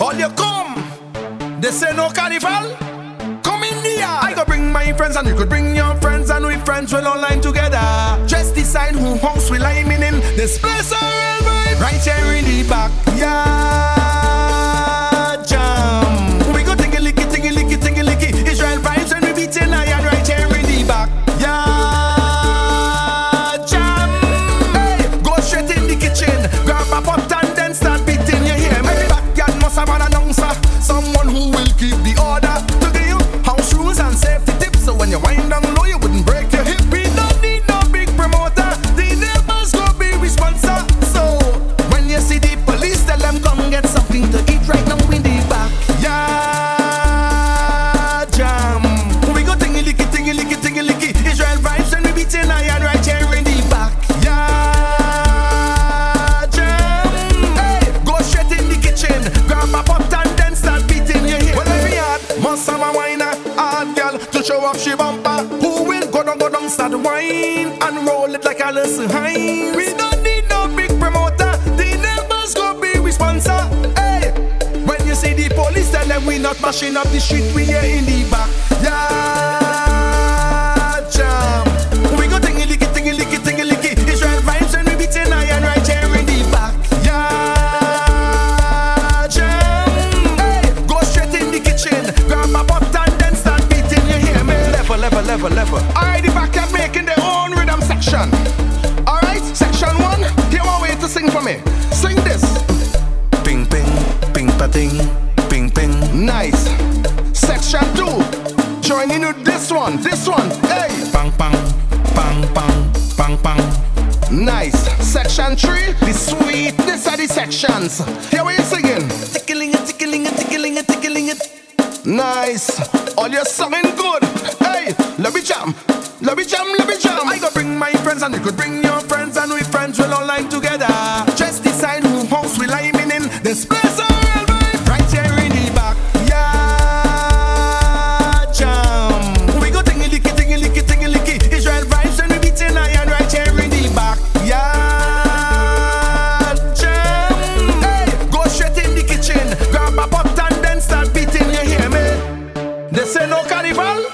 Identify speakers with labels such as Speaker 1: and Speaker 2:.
Speaker 1: All you come. They say no carnival. Come in yard. I go bring my friends and you could bring your friends and we friends will online together. Just decide who house will I'm in. This place. Right here in the back. Show off she bumper. Who will go down, go down, start wine and roll it like a listen high. We don't need no big promoter. The neighbors go be we sponsor. Hey, when you see the police, tell them we not mashing up the street, we here in the back. Yeah, Level, level, level, level. Alright, the backyard making their own rhythm section. Alright, section one. Here one way to sing for me. Sing this. Ping, ping, ping, pa ting, ping, ping. Nice. Section two. Join in with this one, this one. Hey. Bang, bang, bang, bang, bang, bang. Nice. Section three. The sweetness of the sections. Here we singing. Tickling it, tickling it, tickling it, tickling it. Nice. All your singing good. Love it jam, love it jam, love it jam. I go bring my friends and you could bring your friends and we friends will all line together. Just decide who house we lie in. This place right here in the backyard jam. We go tingy licky tingy licky tingy licky. Israel vibes we iron right here in the backyard jam. Hey, go in the kitchen, grab a pot and then start beating. You hear me? They say no carnival.